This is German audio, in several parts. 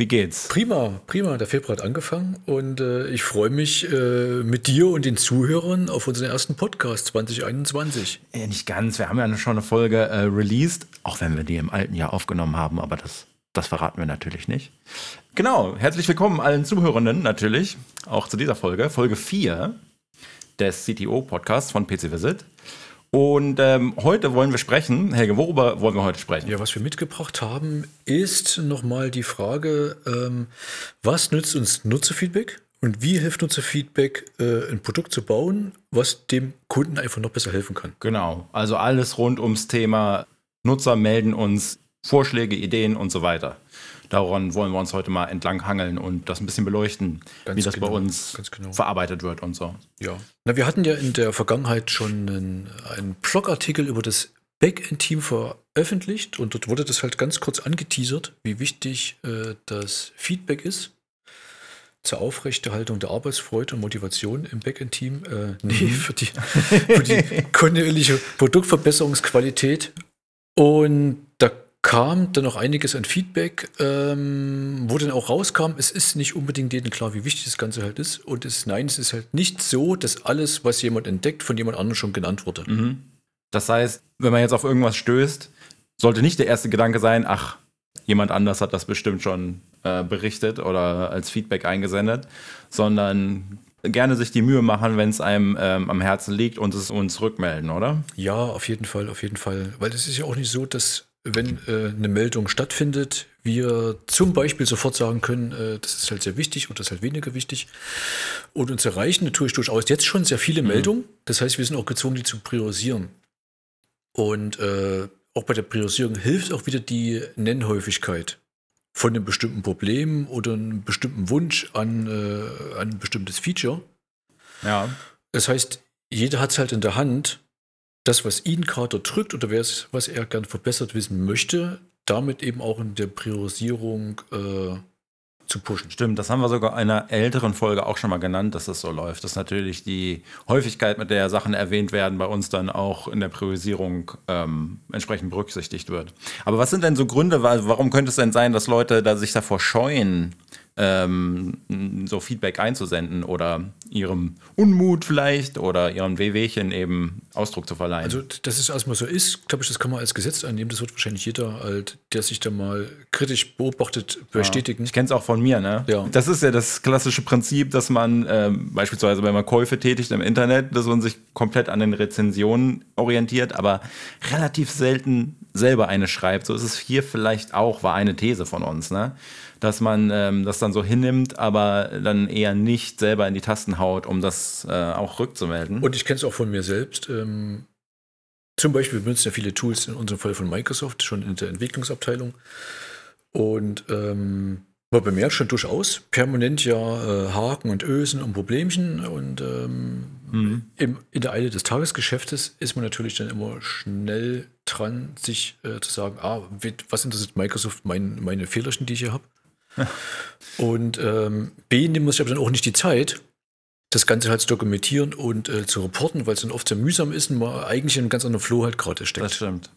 wie geht's? Prima, prima. Der Februar hat angefangen und äh, ich freue mich äh, mit dir und den Zuhörern auf unseren ersten Podcast 2021. Ja, nicht ganz. Wir haben ja schon eine Folge äh, released, auch wenn wir die im alten Jahr aufgenommen haben, aber das, das verraten wir natürlich nicht. Genau, herzlich willkommen allen Zuhörenden natürlich, auch zu dieser Folge, Folge 4 des CTO-Podcasts von PC Visit. Und ähm, heute wollen wir sprechen, Helge, worüber wollen wir heute sprechen? Ja, was wir mitgebracht haben, ist nochmal die Frage, ähm, was nützt uns Nutzerfeedback und wie hilft Nutzerfeedback, äh, ein Produkt zu bauen, was dem Kunden einfach noch besser helfen kann? Genau, also alles rund ums Thema Nutzer melden uns Vorschläge, Ideen und so weiter. Daran wollen wir uns heute mal entlang hangeln und das ein bisschen beleuchten, ganz wie das genau, bei uns genau. verarbeitet wird und so. Ja. Na, wir hatten ja in der Vergangenheit schon einen, einen Blogartikel über das Backend-Team veröffentlicht und dort wurde das halt ganz kurz angeteasert, wie wichtig äh, das Feedback ist zur Aufrechterhaltung der Arbeitsfreude und Motivation im Backend-Team. Äh, nee, mhm. für die, für die kontinuierliche Produktverbesserungsqualität. Und kam dann noch einiges an Feedback, ähm, wo dann auch rauskam, es ist nicht unbedingt jedem klar, wie wichtig das Ganze halt ist. Und es, nein, es ist halt nicht so, dass alles, was jemand entdeckt, von jemand anderem schon genannt wurde. Mhm. Das heißt, wenn man jetzt auf irgendwas stößt, sollte nicht der erste Gedanke sein, ach, jemand anders hat das bestimmt schon äh, berichtet oder als Feedback eingesendet, sondern gerne sich die Mühe machen, wenn es einem ähm, am Herzen liegt und es uns rückmelden, oder? Ja, auf jeden Fall, auf jeden Fall. Weil es ist ja auch nicht so, dass wenn äh, eine Meldung stattfindet, wir zum Beispiel sofort sagen können, äh, das ist halt sehr wichtig und das ist halt weniger wichtig. Und uns erreichen natürlich durchaus jetzt schon sehr viele mhm. Meldungen. Das heißt, wir sind auch gezwungen, die zu priorisieren. Und äh, auch bei der Priorisierung hilft auch wieder die Nennhäufigkeit von einem bestimmten Problem oder einem bestimmten Wunsch an, äh, an ein bestimmtes Feature. Ja. Das heißt, jeder hat es halt in der Hand, das, was ihn gerade drückt oder was er gern verbessert wissen möchte, damit eben auch in der Priorisierung äh, zu pushen. Stimmt, das haben wir sogar in einer älteren Folge auch schon mal genannt, dass das so läuft. Dass natürlich die Häufigkeit, mit der Sachen erwähnt werden, bei uns dann auch in der Priorisierung ähm, entsprechend berücksichtigt wird. Aber was sind denn so Gründe, warum könnte es denn sein, dass Leute da sich davor scheuen, ähm, so Feedback einzusenden oder ihrem Unmut vielleicht oder ihren Wehwehchen eben Ausdruck zu verleihen. Also, dass es erstmal so ist, glaube ich, das kann man als Gesetz annehmen. Das wird wahrscheinlich jeder, halt, der sich da mal kritisch beobachtet, bestätigen. Ja, ich kenne es auch von mir, ne? Ja. Das ist ja das klassische Prinzip, dass man ähm, beispielsweise, wenn man Käufe tätigt im Internet, dass man sich komplett an den Rezensionen orientiert, aber relativ selten selber eine schreibt. So ist es hier vielleicht auch, war eine These von uns, ne? Dass man ähm, das dann so hinnimmt, aber dann eher nicht selber in die Tasten haut, um das äh, auch rückzumelden. Und ich kenne es auch von mir selbst. Ähm, zum Beispiel wir benutzen ja viele Tools, in unserem Fall von Microsoft, schon in der Entwicklungsabteilung. Und ähm, man bemerkt schon durchaus permanent ja äh, Haken und Ösen und Problemchen. Und ähm, mhm. im, in der Eile des Tagesgeschäftes ist man natürlich dann immer schnell dran, sich äh, zu sagen, ah, was interessiert Microsoft mein, meine Fehlerchen, die ich hier habe? und ähm, B, nimmt man sich aber dann auch nicht die Zeit, das Ganze halt zu dokumentieren und äh, zu reporten, weil es dann oft sehr mühsam ist und man eigentlich in einem ganz anderen Flow halt gerade steckt. Das stimmt.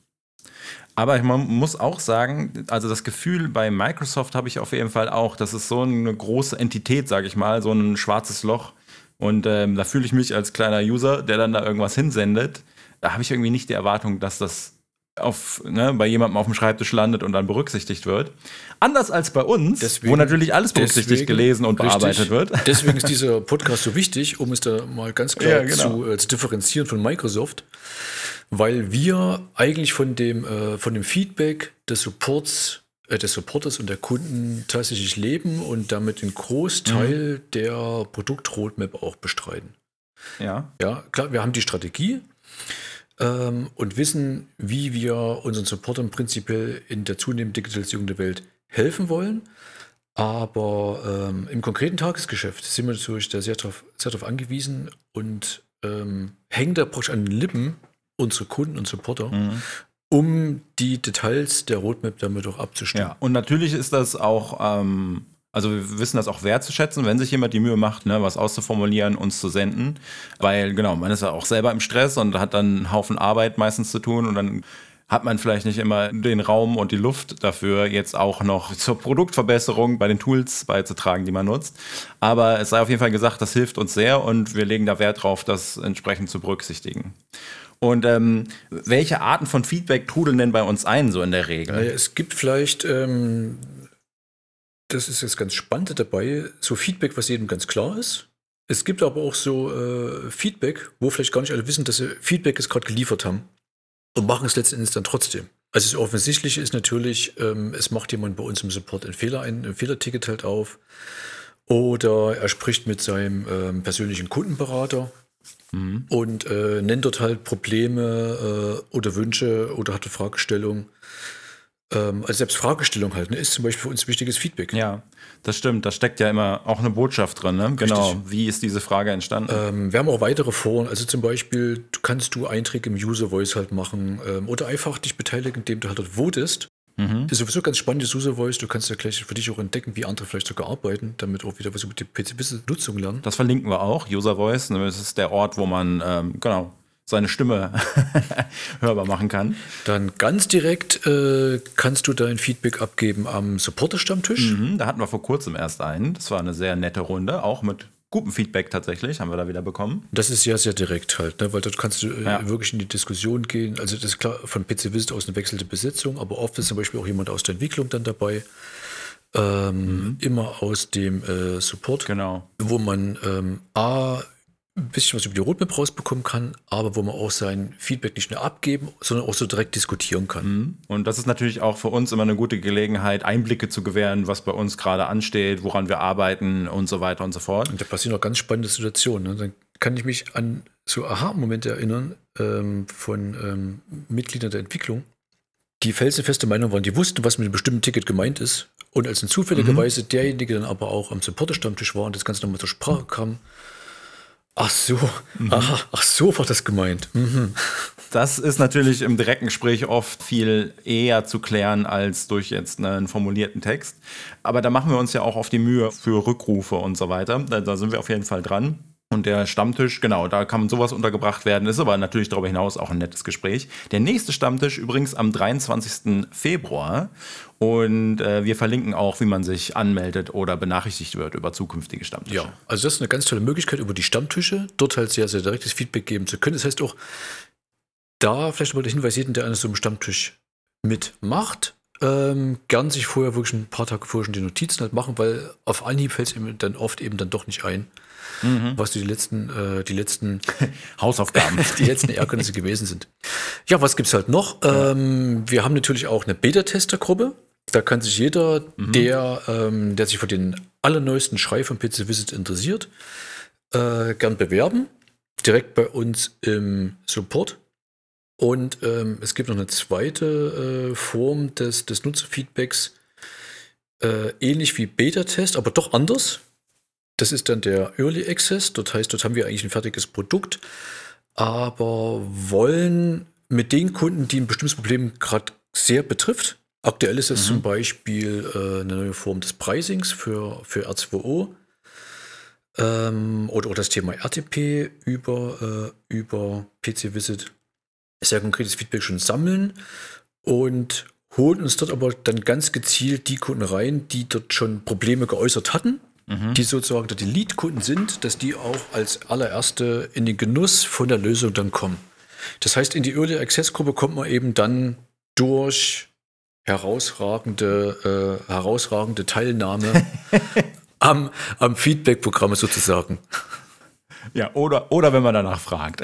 Aber man muss auch sagen, also das Gefühl bei Microsoft habe ich auf jeden Fall auch, das ist so eine große Entität, sage ich mal, so ein schwarzes Loch. Und ähm, da fühle ich mich als kleiner User, der dann da irgendwas hinsendet, da habe ich irgendwie nicht die Erwartung, dass das auf, ne, bei jemandem auf dem Schreibtisch landet und dann berücksichtigt wird. Anders als bei uns, deswegen, wo natürlich alles berücksichtigt, deswegen, gelesen und richtig, bearbeitet wird. Deswegen ist dieser Podcast so wichtig, um es da mal ganz klar ja, genau. zu, äh, zu, differenzieren von Microsoft, weil wir eigentlich von dem, äh, von dem Feedback des Supports äh, des Supporters und der Kunden tatsächlich leben und damit einen Großteil mhm. der Produktroadmap auch bestreiten. Ja. Ja, klar, wir haben die Strategie, ähm, und wissen, wie wir unseren Supportern prinzipiell in der zunehmenden Digitalisierung der Welt helfen wollen. Aber ähm, im konkreten Tagesgeschäft sind wir natürlich da sehr darauf sehr drauf angewiesen und ähm, hängen da praktisch an den Lippen unsere Kunden und Supporter, Mhm. um die Details der Roadmap damit auch abzustimmen. Ja, und natürlich ist das auch, ähm, also wir wissen das auch wertzuschätzen, wenn sich jemand die Mühe macht, ne, was auszuformulieren, uns zu senden. Weil, genau, man ist ja auch selber im Stress und hat dann einen Haufen Arbeit meistens zu tun und dann hat man vielleicht nicht immer den Raum und die Luft dafür, jetzt auch noch zur Produktverbesserung bei den Tools beizutragen, die man nutzt. Aber es sei auf jeden Fall gesagt, das hilft uns sehr und wir legen da Wert drauf, das entsprechend zu berücksichtigen. Und ähm, welche Arten von Feedback trudeln denn bei uns ein, so in der Regel? Naja, es gibt vielleicht, ähm, das ist jetzt ganz spannend dabei, so Feedback, was jedem ganz klar ist. Es gibt aber auch so äh, Feedback, wo vielleicht gar nicht alle wissen, dass sie Feedback es gerade geliefert haben und machen es letzten Endes dann trotzdem. Also das Offensichtliche ist natürlich, ähm, es macht jemand bei uns im Support einen Fehler ein, ein Fehlerticket halt auf oder er spricht mit seinem ähm, persönlichen Kundenberater und äh, nennt dort halt Probleme äh, oder Wünsche oder hat eine Fragestellung. Ähm, also selbst Fragestellung halt ne, ist zum Beispiel für uns wichtiges Feedback. Ja, das stimmt. Da steckt ja immer auch eine Botschaft drin. Ne? Genau. Wie ist diese Frage entstanden? Ähm, wir haben auch weitere Foren, also zum Beispiel kannst du Einträge im User Voice halt machen ähm, oder einfach dich beteiligen, indem du halt dort votest. Mhm. Das ist sowieso ganz spannendes User Voice. Du kannst ja gleich für dich auch entdecken, wie andere vielleicht sogar arbeiten, damit auch wieder was über die PC-Nutzung lernen. Das verlinken wir auch. User Voice. Das ist der Ort, wo man ähm, genau seine Stimme hörbar machen kann. Dann ganz direkt äh, kannst du dein Feedback abgeben am Supporter-Stammtisch. Mhm, da hatten wir vor kurzem erst einen. Das war eine sehr nette Runde, auch mit gutem Feedback tatsächlich, haben wir da wieder bekommen. Das ist ja sehr direkt halt, ne? weil dort kannst du äh, Ja. wirklich in die Diskussion gehen. Also das ist klar von PC Visit aus eine wechselnde Besetzung, aber oft ist zum Beispiel auch jemand aus der Entwicklung dann dabei. Ähm, Immer aus dem äh, Support, Genau. wo man ähm, A, ein bisschen was über die Roadmap rausbekommen kann, aber wo man auch sein Feedback nicht nur abgeben, sondern auch so direkt diskutieren kann. Und das ist natürlich auch für uns immer eine gute Gelegenheit, Einblicke zu gewähren, was bei uns gerade ansteht, woran wir arbeiten und so weiter und so fort. Und da passieren auch ganz spannende Situationen. Ne? Dann kann ich mich an so Aha-Momente erinnern ähm, von ähm, Mitgliedern der Entwicklung, die felsenfeste Meinung waren, die wussten, was mit einem bestimmten Ticket gemeint ist. Und als in zufälligerweise derjenige dann aber auch am Supporter-Stammtisch war und das Ganze nochmal zur Sprache kam, ach so, aha, ach so war das gemeint. Mhm. Das ist natürlich im direkten Gespräch oft viel eher zu klären als durch jetzt einen formulierten Text. Aber da machen wir uns ja auch auf die Mühe für Rückrufe und so weiter. Da, da sind wir auf jeden Fall dran. Und der Stammtisch, genau, da kann sowas untergebracht werden, ist aber natürlich darüber hinaus auch ein nettes Gespräch. Der nächste Stammtisch übrigens am 23. Februar. Und äh, wir verlinken auch, wie man sich anmeldet oder benachrichtigt wird über zukünftige Stammtische. Ja, also das ist eine ganz tolle Möglichkeit, über die Stammtische dort halt sehr, sehr direktes Feedback geben zu können. Das heißt auch, da vielleicht mal der Hinweis, jeden, der an so einem Stammtisch mitmacht, ähm, gern sich vorher wirklich ein paar Tage vorher schon die Notizen halt machen, weil auf Anhieb fällt es ihm dann oft eben dann doch nicht ein, was die letzten, äh, die letzten Hausaufgaben. die letzten Ärgernisse gewesen sind. Ja, was gibt's halt noch? Ähm, wir haben natürlich auch eine Beta-Tester-Gruppe. Da kann sich jeder, der, ähm, der sich für den allerneuesten Schrei von PC Visit interessiert, äh, gern bewerben. Direkt bei uns im Support. Und ähm, es gibt noch eine zweite äh, Form des, des Nutzerfeedbacks, äh, ähnlich wie Beta-Test, aber doch anders. Das ist dann der Early Access. Dort heißt, dort haben wir eigentlich ein fertiges Produkt, aber wollen mit den Kunden, die ein bestimmtes Problem gerade sehr betrifft. Aktuell ist es zum Beispiel äh, eine neue Form des Pricings für, für R2O ähm, oder, oder das Thema RTP über, äh, über PC Visit. Sehr konkretes Feedback schon sammeln und holen uns dort aber dann ganz gezielt die Kunden rein, die dort schon Probleme geäußert hatten, die sozusagen die Lead-Kunden sind, dass die auch als allererste in den Genuss von der Lösung dann kommen. Das heißt, in die Early Access Gruppe kommt man eben dann durch herausragende, äh, herausragende Teilnahme am, am Feedback-Programm sozusagen. Ja, oder, oder wenn man danach fragt.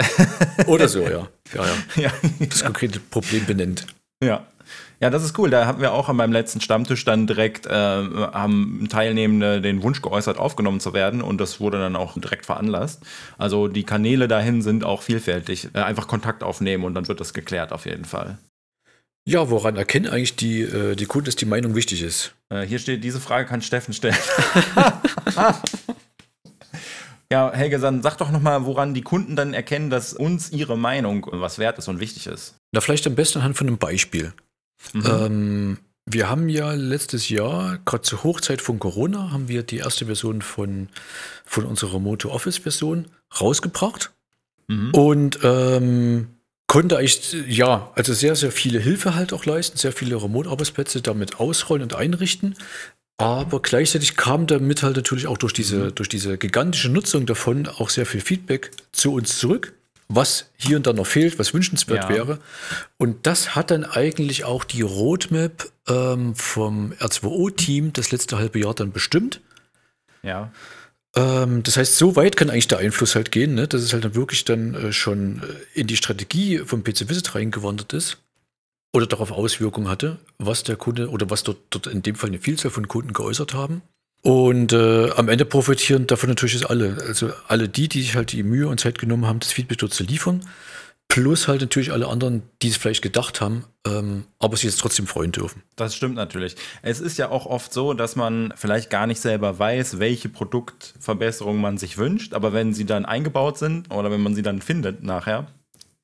Oder so, ja. Ja, ja. ja. Das konkrete Problem benennt. Ja. Ja, das ist cool. Da haben wir auch an meinem letzten Stammtisch dann direkt äh, haben Teilnehmende den Wunsch geäußert, aufgenommen zu werden und das wurde dann auch direkt veranlasst. Also die Kanäle dahin sind auch vielfältig. Äh, einfach Kontakt aufnehmen und dann wird das geklärt auf jeden Fall. Ja, woran erkennen eigentlich die, äh, die Kunden, dass die Meinung wichtig ist? Äh, hier steht, diese Frage kann Steffen stellen. ja, Helge, dann sag doch nochmal, woran die Kunden dann erkennen, dass uns ihre Meinung was wert ist und wichtig ist. Na, vielleicht am besten anhand von einem Beispiel. Mhm. Ähm, wir haben ja letztes Jahr, gerade zur Hochzeit von Corona, haben wir die erste Version von, von unserer Moto Office Version rausgebracht. Mhm. Und ähm, konnte eigentlich, ja, also sehr, sehr viele Hilfe halt auch leisten, sehr viele Remote-Arbeitsplätze damit ausrollen und einrichten. Aber gleichzeitig kam damit halt natürlich auch durch diese, mhm. durch diese gigantische Nutzung davon auch sehr viel Feedback zu uns zurück, was hier und da noch fehlt, was wünschenswert ja. wäre. Und das hat dann eigentlich auch die Roadmap ähm, vom R2O-Team das letzte halbe Jahr dann bestimmt. Ja. Ähm, das heißt, so weit kann eigentlich der Einfluss halt gehen, ne? dass es halt dann wirklich dann äh, schon äh, in die Strategie vom PC Visit reingewandert ist oder darauf Auswirkungen hatte, was der Kunde oder was dort, dort in dem Fall eine Vielzahl von Kunden geäußert haben. Und äh, am Ende profitieren davon natürlich alle. Also alle die, die sich halt die Mühe und Zeit genommen haben, das Feedback dort zu liefern. Plus halt natürlich alle anderen, die es vielleicht gedacht haben, ähm, aber sich jetzt trotzdem freuen dürfen. Das stimmt natürlich. Es ist ja auch oft so, dass man vielleicht gar nicht selber weiß, welche Produktverbesserungen man sich wünscht, aber wenn sie dann eingebaut sind oder wenn man sie dann findet nachher,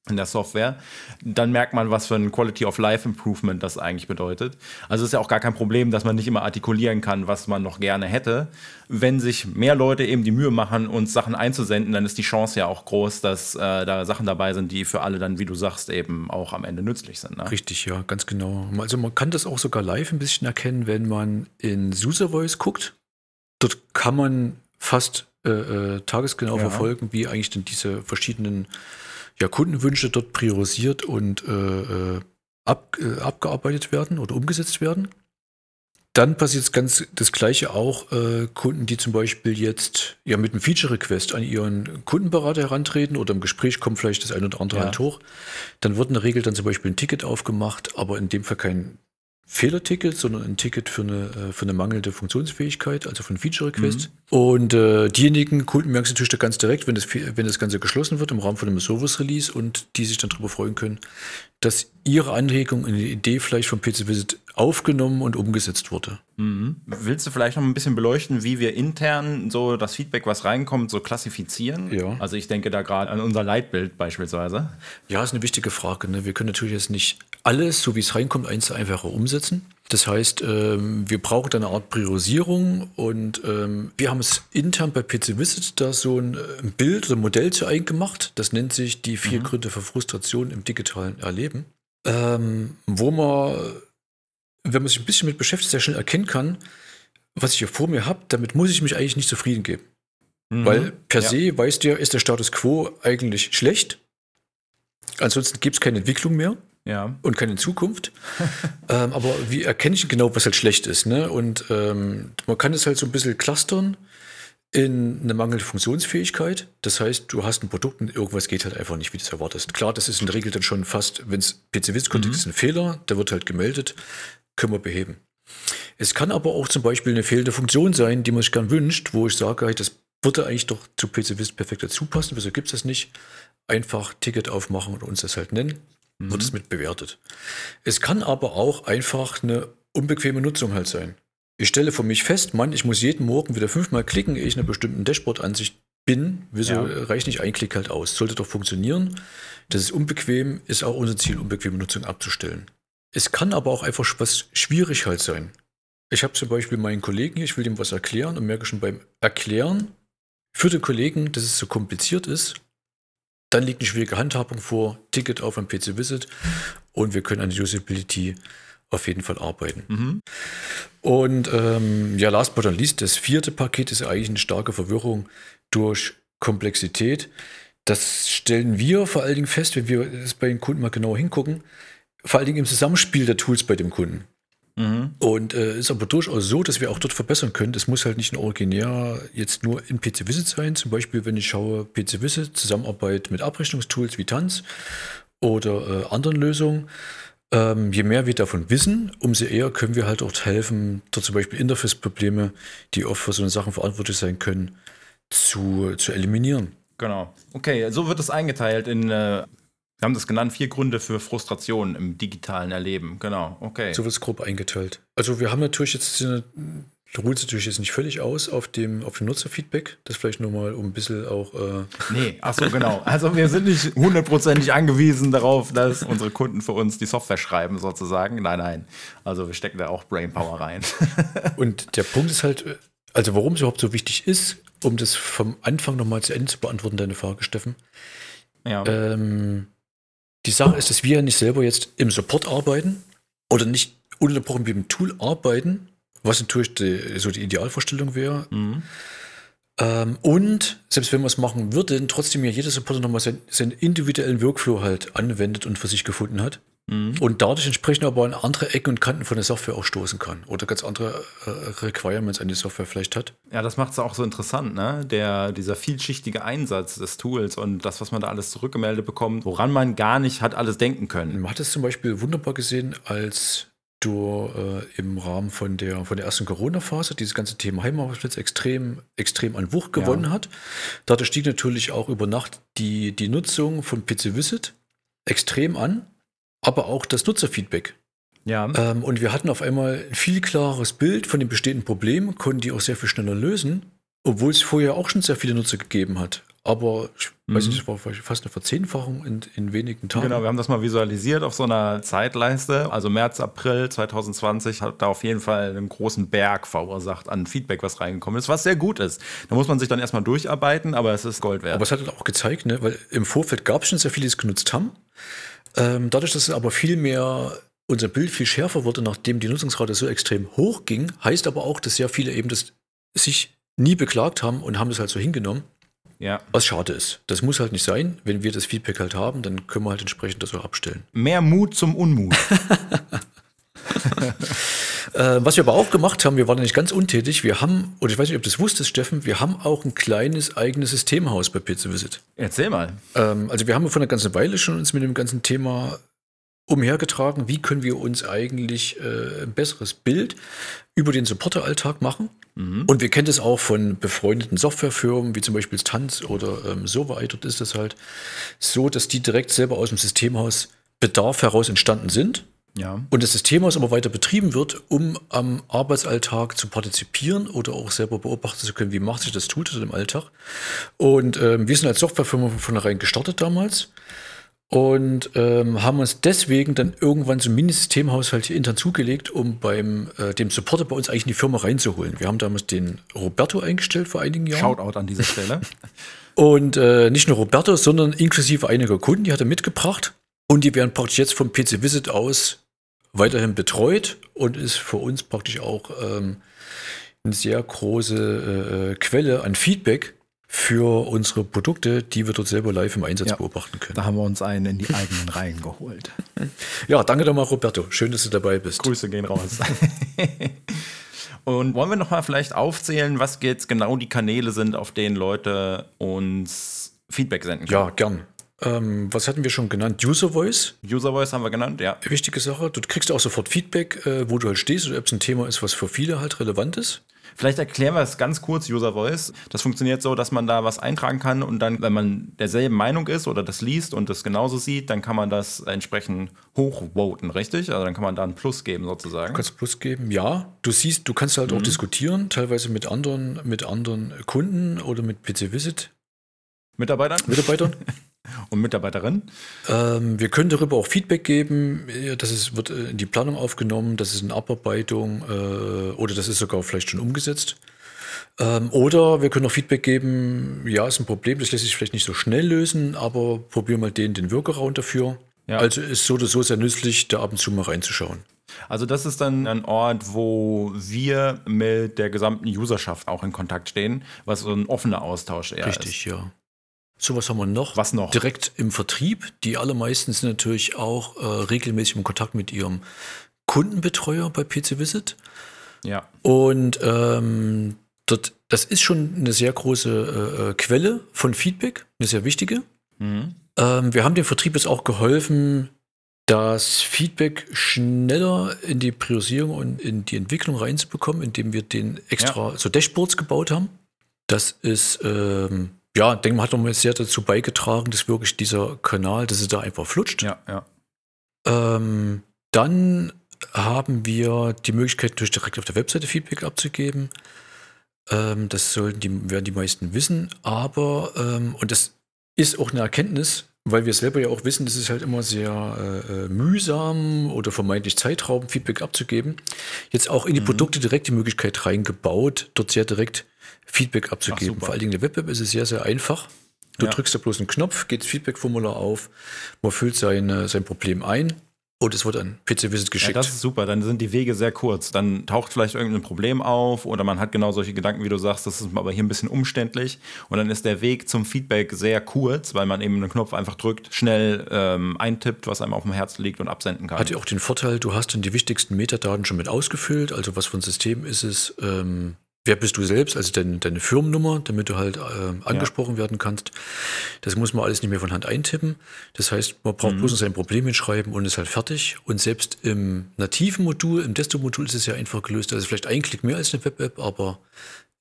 in der Software, dann merkt man, was für ein Quality of Life Improvement das eigentlich bedeutet. Also es ist ja auch gar kein Problem, dass man nicht immer artikulieren kann, was man noch gerne hätte. Wenn sich mehr Leute eben die Mühe machen, uns Sachen einzusenden, dann ist die Chance ja auch groß, dass äh, da Sachen dabei sind, die für alle dann, wie du sagst, eben auch am Ende nützlich sind. Ne? Richtig, ja, ganz genau. Also man kann das auch sogar live ein bisschen erkennen, wenn man in User Voice guckt. Dort kann man fast äh, äh, tagesgenau ja. verfolgen, wie eigentlich denn diese verschiedenen ja, Kundenwünsche dort priorisiert und äh, äh, ab, äh, abgearbeitet werden oder umgesetzt werden. Dann passiert ganz das Gleiche auch äh, Kunden, die zum Beispiel jetzt ja mit einem Feature-Request an ihren Kundenberater herantreten oder im Gespräch kommt vielleicht das eine oder andere ja. halt hoch. Dann wird in der Regel dann zum Beispiel ein Ticket aufgemacht, aber in dem Fall kein Fehlerticket, sondern ein Ticket für eine, äh, für eine mangelnde Funktionsfähigkeit, also von Feature Request. Mhm. Und äh, diejenigen Kunden merken es natürlich da ganz direkt, wenn das, wenn das Ganze geschlossen wird im Rahmen von einem Service Release und die sich dann darüber freuen können, dass ihre Anregung, eine Idee vielleicht vom PC Visit aufgenommen und umgesetzt wurde. Mhm. Willst du vielleicht noch ein bisschen beleuchten, wie wir intern so das Feedback, was reinkommt, so klassifizieren? Ja. Also ich denke da gerade an unser Leitbild beispielsweise. Ja, ist eine wichtige Frage. Ne? Wir können natürlich jetzt nicht alles, so wie es reinkommt, eins zu einfacher umsetzen. Das heißt, ähm, wir brauchen eine Art Priorisierung und ähm, wir haben es intern bei PC Visit da so ein, ein Bild oder Modell zu eigen gemacht. Das nennt sich die vier mhm. Gründe für Frustration im digitalen Erleben, ähm, wo man, wenn man sich ein bisschen mit beschäftigt, sehr schnell erkennen kann, was ich hier vor mir habe, damit muss ich mich eigentlich nicht zufrieden geben. Mhm. Weil per ja. se weißt du ja, ist der Status quo eigentlich schlecht. Ansonsten gibt es keine Entwicklung mehr ja. und keine Zukunft. ähm, aber wie erkenne ich genau, was halt schlecht ist? Ne? Und ähm, man kann es halt so ein bisschen clustern in eine mangelnde Funktionsfähigkeit. Das heißt, du hast ein Produkt und irgendwas geht halt einfach nicht, wie du es erwartest. Klar, das ist in der Regel dann schon fast, wenn es PC-Witz-Kontext mhm. ist, ein Fehler, der wird halt gemeldet, können wir beheben. Es kann aber auch zum Beispiel eine fehlende Funktion sein, die man sich gern wünscht, wo ich sage, das würde eigentlich doch zu PC-Witz perfekt dazu passen. Wieso gibt es das nicht? Einfach Ticket aufmachen und uns das halt nennen mhm. wird es mit bewertet. Es kann aber auch einfach eine unbequeme Nutzung halt sein. Ich stelle für mich fest, Mann, ich muss jeden Morgen wieder fünfmal klicken, ehe ich in einer bestimmten Dashboard-Ansicht bin. Wieso ja. reicht nicht ein Klick halt aus? Sollte doch funktionieren. Das ist unbequem, ist auch unser Ziel, unbequeme Nutzung abzustellen. Es kann aber auch einfach was schwierig halt sein. Ich habe zum Beispiel meinen Kollegen hier, ich will dem was erklären und merke schon beim Erklären für den Kollegen, dass es so kompliziert ist, dann liegt eine schwierige Handhabung vor, Ticket auf ein PC Visit und wir können an der Usability auf jeden Fall arbeiten. Mhm. Und ähm, ja, last but not least, das vierte Paket ist eigentlich eine starke Verwirrung durch Komplexität. Das stellen wir vor allen Dingen fest, wenn wir das bei den Kunden mal genau hingucken, vor allen Dingen im Zusammenspiel der Tools bei dem Kunden. Mhm. Und äh, ist aber durchaus so, dass wir auch dort verbessern können. Das muss halt nicht ein Originär jetzt nur in PC Visit sein. Zum Beispiel, wenn ich schaue, PC Visit, Zusammenarbeit mit Abrechnungstools wie Tanz oder äh, anderen Lösungen. Ähm, je mehr wir davon wissen, umso eher können wir halt auch helfen, dort zum Beispiel Interface-Probleme, die oft für so eine Sachen verantwortlich sein können, zu, zu eliminieren. Genau. Okay, so wird es eingeteilt in äh, Wir haben das genannt, vier Gründe für Frustration im digitalen Erleben. Genau, okay. So wird es grob eingeteilt. Also wir haben natürlich jetzt, ruht natürlich jetzt nicht völlig aus auf dem, auf dem Nutzerfeedback. Das vielleicht nur mal um ein bisschen auch. Äh nee, ach so, genau. Also wir sind nicht hundertprozentig angewiesen darauf, dass unsere Kunden für uns die Software schreiben, sozusagen. Nein, nein. Also wir stecken da auch Brainpower rein. Und der Punkt ist halt, also warum es überhaupt so wichtig ist, um das vom Anfang nochmal zu Ende zu beantworten, deine Frage, Steffen. Ja. Ähm, die Sache ist, dass wir nicht selber jetzt im Support arbeiten oder nicht ununterbrochen mit dem Tool arbeiten, was natürlich die, so die Idealvorstellung wäre. Mhm. Ähm, und selbst wenn wir es machen würden, trotzdem ja jeder Supporter nochmal seinen, seinen individuellen Workflow halt anwendet und für sich gefunden hat. Mhm. Und dadurch entsprechend aber an andere Ecken und Kanten von der Software auch stoßen kann. Oder ganz andere äh, Requirements an die Software vielleicht hat. Ja, das macht es auch so interessant, ne? Der, dieser vielschichtige Einsatz des Tools und das, was man da alles zurückgemeldet bekommt, woran man gar nicht hat alles denken können. Man hat es zum Beispiel wunderbar gesehen, als du äh, im Rahmen von der, von der ersten Corona-Phase dieses ganze Thema Heimarbeitsplatz extrem, extrem an Wucht gewonnen ja. hat. Dadurch stieg natürlich auch über Nacht die, die Nutzung von PC Visit extrem an aber auch das Nutzerfeedback. Ja. Ähm, und wir hatten auf einmal ein viel klareres Bild von den bestehenden Problemen, konnten die auch sehr viel schneller lösen, obwohl es vorher auch schon sehr viele Nutzer gegeben hat. Aber ich mhm. weiß nicht, das war fast eine Verzehnfachung in, in wenigen Tagen. Genau, wir haben das mal visualisiert auf so einer Zeitleiste. Also März, April 2020 hat da auf jeden Fall einen großen Berg verursacht an Feedback, was reingekommen ist, was sehr gut ist. Da muss man sich dann erstmal durcharbeiten, aber es ist Gold wert. Aber es hat auch gezeigt, ne? weil im Vorfeld gab es schon sehr viele, die es genutzt haben. Ähm, dadurch, dass es aber viel mehr unser Bild viel schärfer wurde, nachdem die Nutzungsrate so extrem hoch ging, heißt aber auch, dass sehr viele eben das sich nie beklagt haben und haben das halt so hingenommen. Ja. Was schade ist. Das muss halt nicht sein. Wenn wir das Feedback halt haben, dann können wir halt entsprechend das auch abstellen. Mehr Mut zum Unmut. äh, was wir aber auch gemacht haben, wir waren nicht ganz untätig. Wir haben, oder ich weiß nicht, ob du das wusstest, Steffen, wir haben auch ein kleines eigenes Systemhaus bei PC Visit. Erzähl mal. Ähm, also wir haben vor einer ganzen Weile schon uns mit dem ganzen Thema umhergetragen, wie können wir uns eigentlich äh, ein besseres Bild über den Supporteralltag machen. Mhm. Und wir kennen das auch von befreundeten Softwarefirmen, wie zum Beispiel Tanz oder ähm, so weiter. Dort ist es halt so, dass die direkt selber aus dem Systemhaus Bedarf heraus entstanden sind. Ja. Und das Systemhaus aber weiter betrieben wird, um am Arbeitsalltag zu partizipieren oder auch selber beobachten zu können, wie macht sich das Tool im Alltag. Und ähm, wir sind als Softwarefirma von vornherein gestartet damals und ähm, haben uns deswegen dann irgendwann so ein Mini-Systemhaushalt hier intern zugelegt, um beim äh, dem Supporter bei uns eigentlich in die Firma reinzuholen. Wir haben damals den Roberto eingestellt vor einigen Jahren. Shoutout an dieser Stelle. und äh, nicht nur Roberto, sondern inklusive einiger Kunden, die hat er mitgebracht. Und die werden praktisch jetzt vom PC Visit aus weiterhin betreut und ist für uns praktisch auch ähm, eine sehr große äh, Quelle an Feedback für unsere Produkte, die wir dort selber live im Einsatz ja, beobachten können. Da haben wir uns einen in die eigenen Reihen geholt. Ja, danke nochmal, Roberto. Schön, dass du dabei bist. Grüße gehen raus. Und wollen wir nochmal vielleicht aufzählen, was jetzt genau die Kanäle sind, auf denen Leute uns Feedback senden können? Ja, gern. Ähm, was hatten wir schon genannt? User Voice. User Voice haben wir genannt, ja. Wichtige Sache. Du kriegst auch sofort Feedback, äh, wo du halt stehst oder ob es ein Thema ist, was für viele halt relevant ist. Vielleicht erklären wir es ganz kurz, User Voice. Das funktioniert so, dass man da was eintragen kann und dann, wenn man derselben Meinung ist oder das liest und das genauso sieht, dann kann man das entsprechend hochvoten, richtig? Also dann kann man da ein Plus geben sozusagen. Du kannst Plus geben, ja. Du siehst, du kannst halt mhm. auch diskutieren, teilweise mit anderen, mit anderen Kunden oder mit PC Visit. Mitarbeitern? Mitarbeitern. und Mitarbeiterin? Ähm, wir können darüber auch Feedback geben. Das ist, wird äh, in die Planung aufgenommen, das ist in Abarbeitung äh, oder das ist sogar vielleicht schon umgesetzt. Ähm, oder wir können auch Feedback geben, ja, ist ein Problem, das lässt sich vielleicht nicht so schnell lösen, aber probier mal den, den Workaround dafür. Ja. Also ist so oder so sehr nützlich, da ab und zu mal reinzuschauen. Also das ist dann ein Ort, wo wir mit der gesamten Userschaft auch in Kontakt stehen, was so ein offener Austausch eher Richtig, ist. Richtig, ja. Sowas haben wir noch. Was noch? Direkt im Vertrieb. Die allermeisten sind natürlich auch äh, regelmäßig im Kontakt mit ihrem Kundenbetreuer bei PC Visit. Ja. Und ähm, dort, das ist schon eine sehr große äh, äh, Quelle von Feedback, eine sehr wichtige. Mhm. Ähm, wir haben dem Vertrieb jetzt auch geholfen, das Feedback schneller in die Priorisierung und in die Entwicklung reinzubekommen, indem wir den extra ja. so Dashboards gebaut haben. Das ist ähm, ja, denke mal, hat nochmal sehr dazu beigetragen, dass wirklich dieser Kanal, dass es da einfach flutscht. Ja, ja. Ähm, dann haben wir die Möglichkeit, natürlich direkt auf der Webseite Feedback abzugeben. Ähm, das sollten die, werden die meisten wissen. Aber, ähm, und das ist auch eine Erkenntnis, weil wir selber ja auch wissen, das ist halt immer sehr äh, äh mühsam oder vermeintlich zeitraubend, Feedback abzugeben. Jetzt auch in die mhm. Produkte direkt die Möglichkeit reingebaut, dort sehr direkt Feedback abzugeben. Ach, Vor allen Dingen in der Web-App ist es sehr, sehr einfach. Du ja. drückst da bloß einen Knopf, geht das Feedback-Formular auf, man füllt sein, sein Problem ein und es wird an PC Visit geschickt. Ja, das ist super. Dann sind die Wege sehr kurz. Dann taucht vielleicht irgendein Problem auf oder man hat genau solche Gedanken, wie du sagst, das ist aber hier ein bisschen umständlich. Und dann ist der Weg zum Feedback sehr kurz, weil man eben einen Knopf einfach drückt, schnell ähm, eintippt, was einem auf dem Herzen liegt und absenden kann. Hat ja auch den Vorteil, du hast dann die wichtigsten Metadaten schon mit ausgefüllt. Also was für ein System ist es? Ähm, Wer bist du selbst, also deine, deine Firmennummer, damit du halt äh, angesprochen ja. werden kannst. Das muss man alles nicht mehr von Hand eintippen. Das heißt, man braucht mhm. bloß noch sein Problem hinschreiben und ist halt fertig. Und selbst im nativen Modul, im Desktop-Modul ist es ja einfach gelöst. Also vielleicht ein Klick mehr als eine Web-App, aber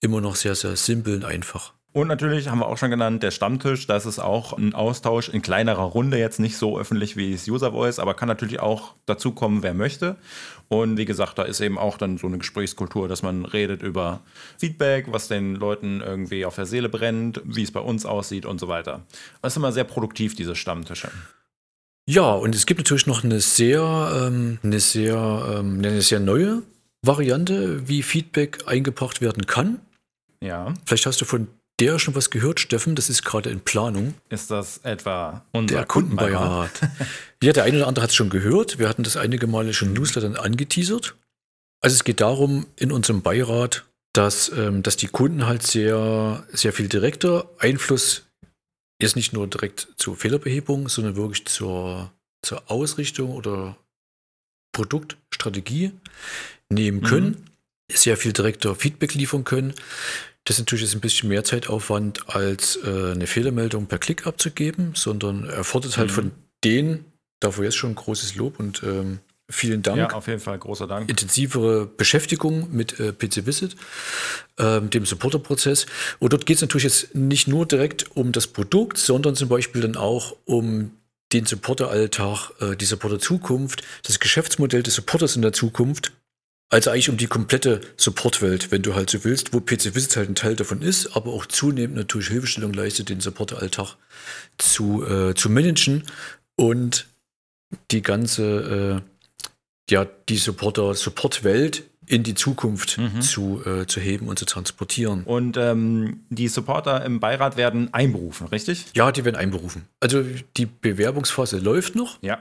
immer noch sehr, sehr simpel und einfach. Und natürlich haben wir auch schon genannt, der Stammtisch, das ist auch ein Austausch in kleinerer Runde, jetzt nicht so öffentlich wie das User Voice, aber kann natürlich auch dazu kommen, wer möchte. Und wie gesagt, da ist eben auch dann so eine Gesprächskultur, dass man redet über Feedback, was den Leuten irgendwie auf der Seele brennt, wie es bei uns aussieht und so weiter. Das ist immer sehr produktiv, diese Stammtische. Ja, und es gibt natürlich noch eine sehr, ähm, eine sehr, ähm, eine sehr neue Variante, wie Feedback eingebracht werden kann. Ja. Vielleicht hast du von der schon was gehört, Steffen? Das ist gerade in Planung. Ist das etwa unser der Kundenbeirat? ja, der eine oder andere hat es schon gehört. Wir hatten das einige Male schon in Newslettern angeteasert. Also es geht darum, in unserem Beirat, dass, ähm, dass die Kunden halt sehr, sehr viel direkter Einfluss jetzt nicht nur direkt zur Fehlerbehebung, sondern wirklich zur, zur Ausrichtung oder Produktstrategie nehmen können, mhm. sehr viel direkter Feedback liefern können. Das ist natürlich jetzt ein bisschen mehr Zeitaufwand, als äh, eine Fehlermeldung per Klick abzugeben, sondern erfordert halt mhm. von denen, dafür jetzt schon großes Lob und ähm, vielen Dank. Ja, auf jeden Fall, großer Dank. Intensivere Beschäftigung mit äh, PC Visit, ähm, dem Supporter-Prozess. Und dort geht es natürlich jetzt nicht nur direkt um das Produkt, sondern zum Beispiel dann auch um den Supporter-Alltag, äh, die Supporter-Zukunft, das Geschäftsmodell des Supporters in der Zukunft also eigentlich um die komplette Supportwelt, wenn du halt so willst, wo PC Visit halt ein Teil davon ist, aber auch zunehmend natürlich Hilfestellung leistet, den Supporteralltag zu, äh, zu managen und die ganze, äh, ja, die Supporter, Supportwelt in die Zukunft mhm. zu, äh, zu heben und zu transportieren. Und ähm, die Supporter im Beirat werden einberufen, richtig? Ja, die werden einberufen. Also die Bewerbungsphase läuft noch. Ja.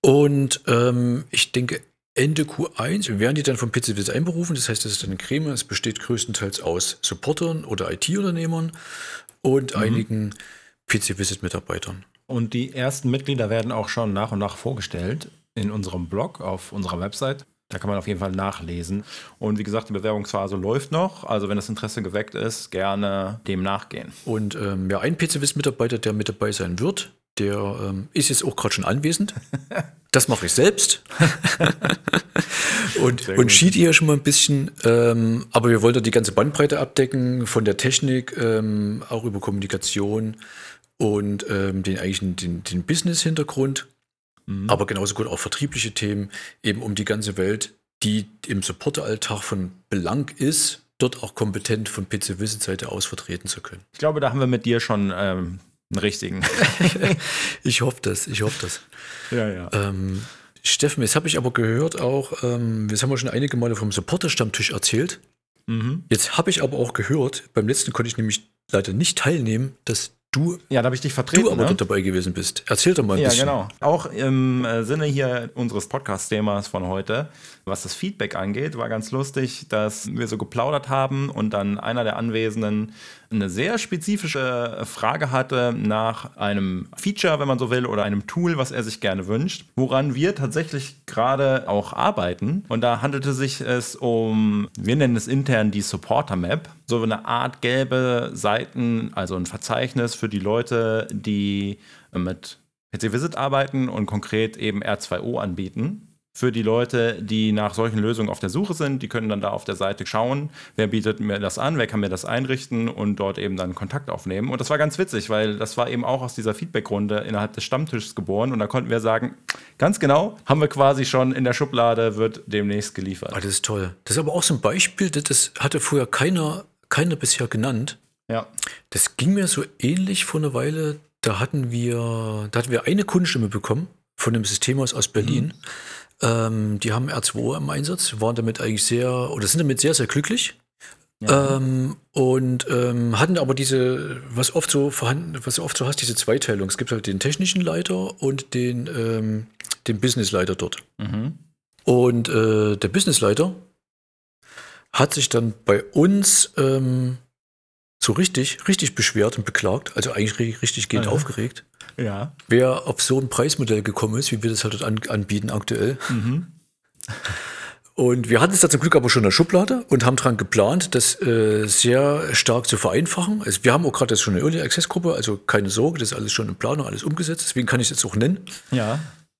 Und ähm, ich denke, Ende Q1 werden die dann vom PCWs einberufen. Das heißt, das ist eine Creme. Es besteht größtenteils aus Supportern oder IT-Unternehmern und mhm. einigen PC-Visit-Mitarbeitern. Und die ersten Mitglieder werden auch schon nach und nach vorgestellt in unserem Blog auf unserer Website. Da kann man auf jeden Fall nachlesen. Und wie gesagt, die Bewerbungsphase läuft noch. Also wenn das Interesse geweckt ist, gerne dem nachgehen. Und ähm, ja, ein PCWIS-Mitarbeiter, der mit dabei sein wird, der ähm, ist jetzt auch gerade schon anwesend. Das mache ich selbst. und, und schied ihr schon mal ein bisschen. Ähm, aber wir wollten die ganze Bandbreite abdecken, von der Technik, ähm, auch über Kommunikation und ähm, den eigentlichen den, den Business-Hintergrund. Mhm. Aber genauso gut auch vertriebliche Themen, eben um die ganze Welt, die im Supporteralltag von Belang ist, dort auch kompetent von PC-Visit-Seite aus vertreten zu können. Ich glaube, da haben wir mit dir schon ähm, einen richtigen. ich hoffe das, ich hoffe das. Ja, ja. Ähm, Steffen, jetzt habe ich aber gehört auch, ähm, jetzt haben wir schon einige Male vom Supporter-Stammtisch erzählt. Mhm. Jetzt habe ich aber auch gehört, beim letzten konnte ich nämlich leider nicht teilnehmen, dass du, ja, da habe ich dich vertreten, du aber ne? dabei gewesen bist. Erzähl doch mal ein ja, bisschen. Ja, genau. Auch im äh, Sinne hier unseres Podcast-Themas von heute, was das Feedback angeht, war ganz lustig, dass wir so geplaudert haben und dann einer der Anwesenden eine sehr spezifische Frage hatte nach einem Feature, wenn man so will, oder einem Tool, was er sich gerne wünscht, woran wir tatsächlich gerade auch arbeiten. Und da handelte sich es um, wir nennen es intern die Supporter Map, so eine Art gelbe Seiten, also ein Verzeichnis für die Leute, die mit PC Visit arbeiten und konkret eben R2O anbieten. Für die Leute, die nach solchen Lösungen auf der Suche sind. Die können dann da auf der Seite schauen, wer bietet mir das an, wer kann mir das einrichten und dort eben dann Kontakt aufnehmen. Und das war ganz witzig, weil das war eben auch aus dieser Feedbackrunde innerhalb des Stammtisches geboren. Und da konnten wir sagen, ganz genau, haben wir quasi schon in der Schublade, wird demnächst geliefert. Ah, das ist toll. Das ist aber auch so ein Beispiel, das- hatte vorher keiner, keiner bisher genannt. Ja. Das ging mir so ähnlich vor einer Weile. Da hatten wir, da hatten wir eine Kundenstimme bekommen von einem Systemhaus aus Berlin. Ähm, die haben R2 im Einsatz, waren damit eigentlich sehr, oder sind damit sehr, sehr glücklich. Ähm, und ähm, hatten aber diese, was oft so vorhanden, was du oft so hast, diese Zweiteilung. Es gibt halt den technischen Leiter und den, ähm, den Businessleiter dort. Mhm. Und äh, der Businessleiter hat sich dann bei uns ähm, so richtig, richtig beschwert und beklagt, also eigentlich ri- richtig gehend Aha. aufgeregt, Ja. wer auf so ein Preismodell gekommen ist, wie wir das halt an, anbieten aktuell. Und wir hatten es da zum Glück aber schon in der Schublade und haben daran geplant, das äh, sehr stark zu vereinfachen. Also wir haben auch gerade jetzt schon eine Early Access Gruppe, also keine Sorge, das ist alles schon in Planung, alles umgesetzt, deswegen kann ich es jetzt auch nennen. Ja.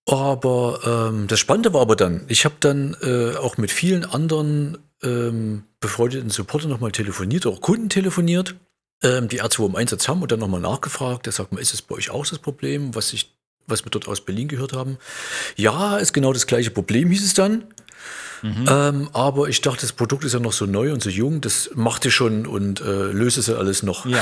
Aber ähm, das Spannende war aber dann, ich habe dann äh, auch mit vielen anderen ähm, befreundeten Supportern nochmal telefoniert, auch Kunden telefoniert, ähm, die R2 im Einsatz haben und dann nochmal nachgefragt. Der sagt mal, ist es bei euch auch das Problem, was, ich, was wir dort aus Berlin gehört haben? Ja, ist genau das gleiche Problem, hieß es dann. Ähm, aber ich dachte, das Produkt ist ja noch so neu und so jung, das macht ihr schon und äh, löst es ja alles noch. Ja,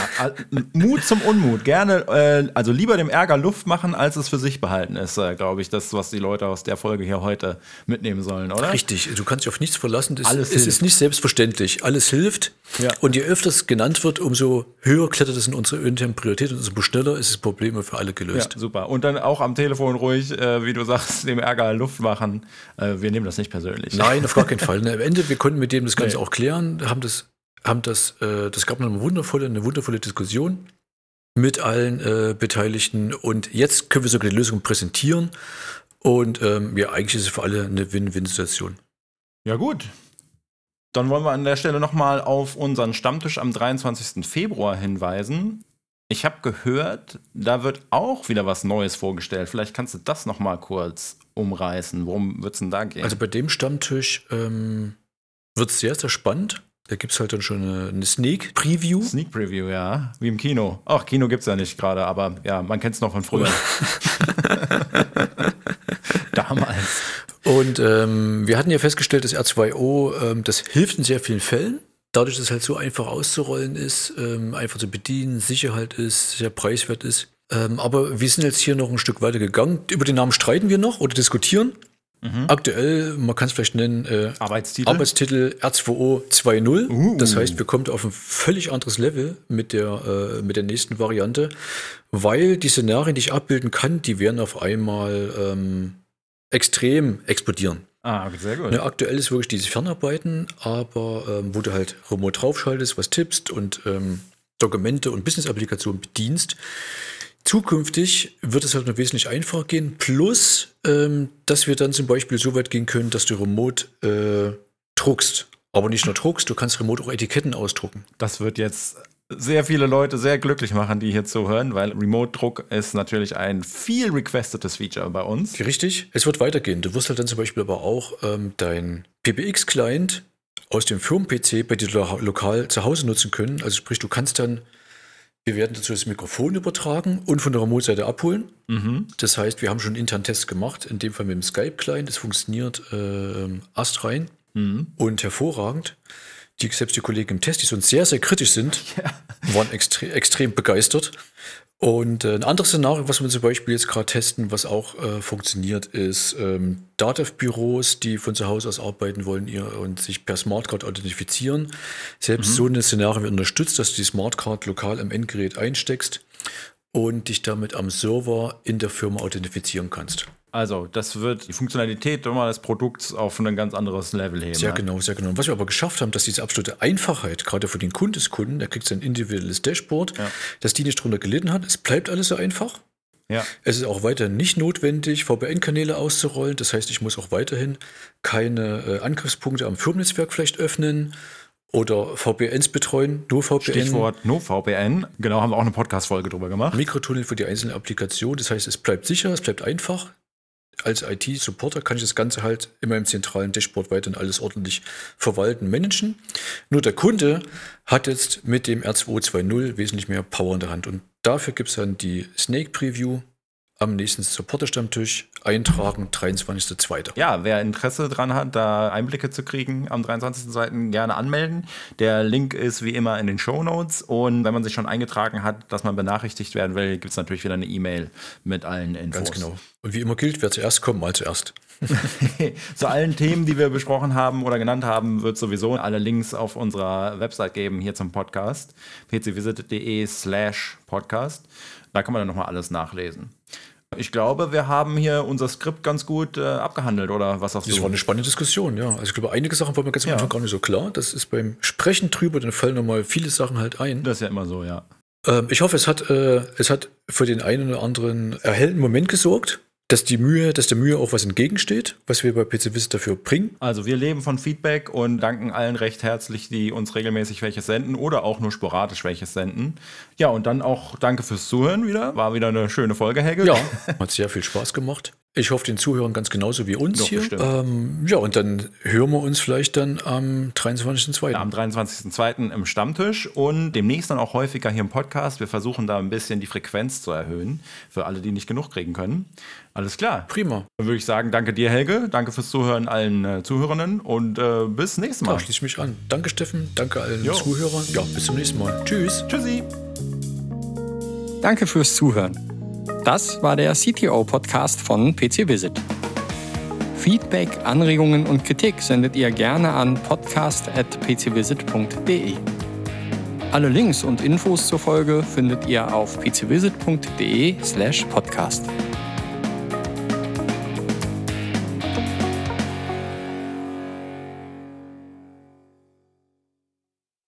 Mut zum Unmut. Gerne, äh, also lieber dem Ärger Luft machen, als es für sich behalten ist, äh, glaube ich, das, was die Leute aus der Folge hier heute mitnehmen sollen, oder? Richtig, du kannst dich auf nichts verlassen. Das, Alles es hilft. ist nicht selbstverständlich. Alles hilft. Ja. Und je öfter es genannt wird, umso höher klettert es in unsere internen Priorität und umso schneller ist das Problem für alle Ja, gelöst. super. Und dann auch am Telefon ruhig, äh, wie du sagst, dem Ärger Luft machen. Äh, wir nehmen das nicht persönlich. Nein, auf gar keinen Fall. Ne, Am Ende, wir konnten mit dem das Ganze Nee. auch klären, haben das, haben das, äh, das gab eine wundervolle, eine wundervolle Diskussion mit allen äh, Beteiligten und jetzt können wir sogar die Lösung präsentieren und ähm, ja, eigentlich ist es für alle eine Win-Win-Situation. Ja, gut. Dann wollen wir an der Stelle nochmal auf unseren Stammtisch am 23. Februar hinweisen. Ich habe gehört, da wird auch wieder was Neues vorgestellt. Vielleicht kannst du das nochmal kurz umreißen. Worum wird es denn da gehen? Also bei dem Stammtisch ähm, wird es sehr, sehr spannend. Da gibt es halt dann schon eine, eine Sneak Preview. Sneak Preview, ja. Wie im Kino. Ach, Kino gibt es ja nicht gerade, aber ja, man kennt es noch von früher. Damals. Und ähm, wir hatten ja festgestellt, dass R2O, ähm, das hilft in sehr vielen Fällen. Dadurch, dass es halt so einfach auszurollen ist, ähm, einfach zu bedienen, sicher halt ist, sehr preiswert ist. Ähm, aber wir sind jetzt hier noch ein Stück weiter gegangen. Über den Namen streiten wir noch oder diskutieren. Aktuell, man kann es vielleicht nennen, äh, Arbeitstitel? Arbeitstitel R2O 2.0. Uh. Das heißt, wir kommen auf ein völlig anderes Level mit der, äh, mit der nächsten Variante, weil die Szenarien, die ich abbilden kann, die werden auf einmal ähm, extrem explodieren. Ah, sehr gut. Ne, aktuell ist wirklich dieses Fernarbeiten, aber ähm, wo du halt remote draufschaltest, was tippst und ähm, Dokumente und Business-Applikationen bedienst. Zukünftig wird es halt noch wesentlich einfacher gehen, plus, ähm, dass wir dann zum Beispiel so weit gehen können, dass du remote äh, druckst. Aber nicht nur druckst, du kannst remote auch Etiketten ausdrucken. Das wird jetzt sehr viele Leute sehr glücklich machen, die hier zuhören, weil Remote-Druck ist natürlich ein viel requestetes Feature bei uns. Richtig, es wird weitergehen. Du wirst halt dann zum Beispiel aber auch ähm, dein PBX-Client aus dem Firmen-PC bei dir lo lokal zu Hause nutzen können. Also sprich, du kannst dann, wir werden dazu das Mikrofon übertragen und von der Remote-Seite abholen. Das heißt, wir haben schon intern Tests gemacht, in dem Fall mit dem Skype-Client. Das funktioniert ähm, astrein und hervorragend. Die, selbst die Kollegen im Test, die uns sehr, sehr kritisch sind, waren extre extrem begeistert. Und äh, ein anderes Szenario, was wir zum Beispiel jetzt gerade testen, was auch äh, funktioniert, ist ähm, Datev-Büros, die von zu Hause aus arbeiten wollen ihr, und sich per Smartcard authentifizieren. Selbst so ein Szenario wird unterstützt, dass du die Smartcard lokal am Endgerät einsteckst und dich damit am Server in der Firma authentifizieren kannst. Also, das wird die Funktionalität immer des Produkts auf ein ganz anderes Level heben. Sehr genau, sehr genau. Und was wir aber geschafft haben, dass diese absolute Einfachheit, gerade für den Kundeskunden, der kriegt sein individuelles Dashboard, Ja. dass die nicht drunter gelitten hat. Es bleibt alles so einfach. Ja. Es ist auch weiterhin nicht notwendig, VPN-Kanäle auszurollen. Das heißt, ich muss auch weiterhin keine äh, Angriffspunkte am Firmennetzwerk vielleicht öffnen oder VPNs betreuen, nur VPN. Stichwort NoVPN. Genau, haben wir auch eine Podcast-Folge drüber gemacht. Mikrotunnel für die einzelne Applikation. Das heißt, es bleibt sicher, es bleibt einfach. Als IT-Supporter kann ich das Ganze halt in meinem zentralen Dashboard weiterhin alles ordentlich verwalten, managen. Nur der Kunde hat jetzt mit dem R220 wesentlich mehr Power in der Hand. Und dafür gibt es dann die Snake Preview am nächsten Supporter-Stammtisch eintragen, 23.02. Ja, wer Interesse dran hat, da Einblicke zu kriegen am 23.02. gerne anmelden. Der Link ist wie immer in den Show Notes und wenn man sich schon eingetragen hat, dass man benachrichtigt werden will, gibt es natürlich wieder eine E-Mail mit allen Infos. Ganz genau. Und wie immer gilt, wer zuerst kommt, mal zuerst. Zu allen Themen, die wir besprochen haben oder genannt haben, wird sowieso alle Links auf unserer Website geben, hier zum Podcast, pcvisit.de slash podcast. Da kann man dann nochmal alles nachlesen. Ich glaube, wir haben hier unser Skript ganz gut äh, abgehandelt, oder was sagst das du? Das war eine spannende Diskussion, ja. Also ich glaube, einige Sachen waren mir ganz am ja. Anfang gar nicht so klar. Das ist beim Sprechen drüber, dann fallen nochmal viele Sachen halt ein. Das ist ja immer so, ja. Ähm, ich hoffe, es hat, äh, es hat für den einen oder anderen erhellten Moment gesorgt dass die Mühe, dass der Mühe auch was entgegensteht, was wir bei PC Visit dafür bringen. Also wir leben von Feedback und danken allen recht herzlich, die uns regelmäßig welches senden oder auch nur sporadisch welches senden. Ja, und dann auch danke fürs Zuhören wieder. War wieder eine schöne Folge, Helge. Ja, hat sehr viel Spaß gemacht. Ich hoffe, den Zuhörern ganz genauso wie uns Doch, hier. Ähm, ja, und dann hören wir uns vielleicht dann am 23.02. Ja, am 23.02. im Stammtisch und demnächst dann auch häufiger hier im Podcast. Wir versuchen da ein bisschen die Frequenz zu erhöhen für alle, die nicht genug kriegen können. Alles klar. Prima. Dann würde ich sagen, danke dir, Helge. Danke fürs Zuhören allen äh, Zuhörerinnen und äh, bis nächstes Mal. Da schließe ich mich an. Danke, Steffen. Danke allen jo. Zuhörern. Ja, bis zum nächsten Mal. Tschüss. Tschüssi. Danke fürs Zuhören. Das war der CTO-Podcast von PC Visit. Feedback, Anregungen und Kritik sendet ihr gerne an podcast.pcvisit.de. Alle Links und Infos zur Folge findet ihr auf pcvisit.de/podcast. slash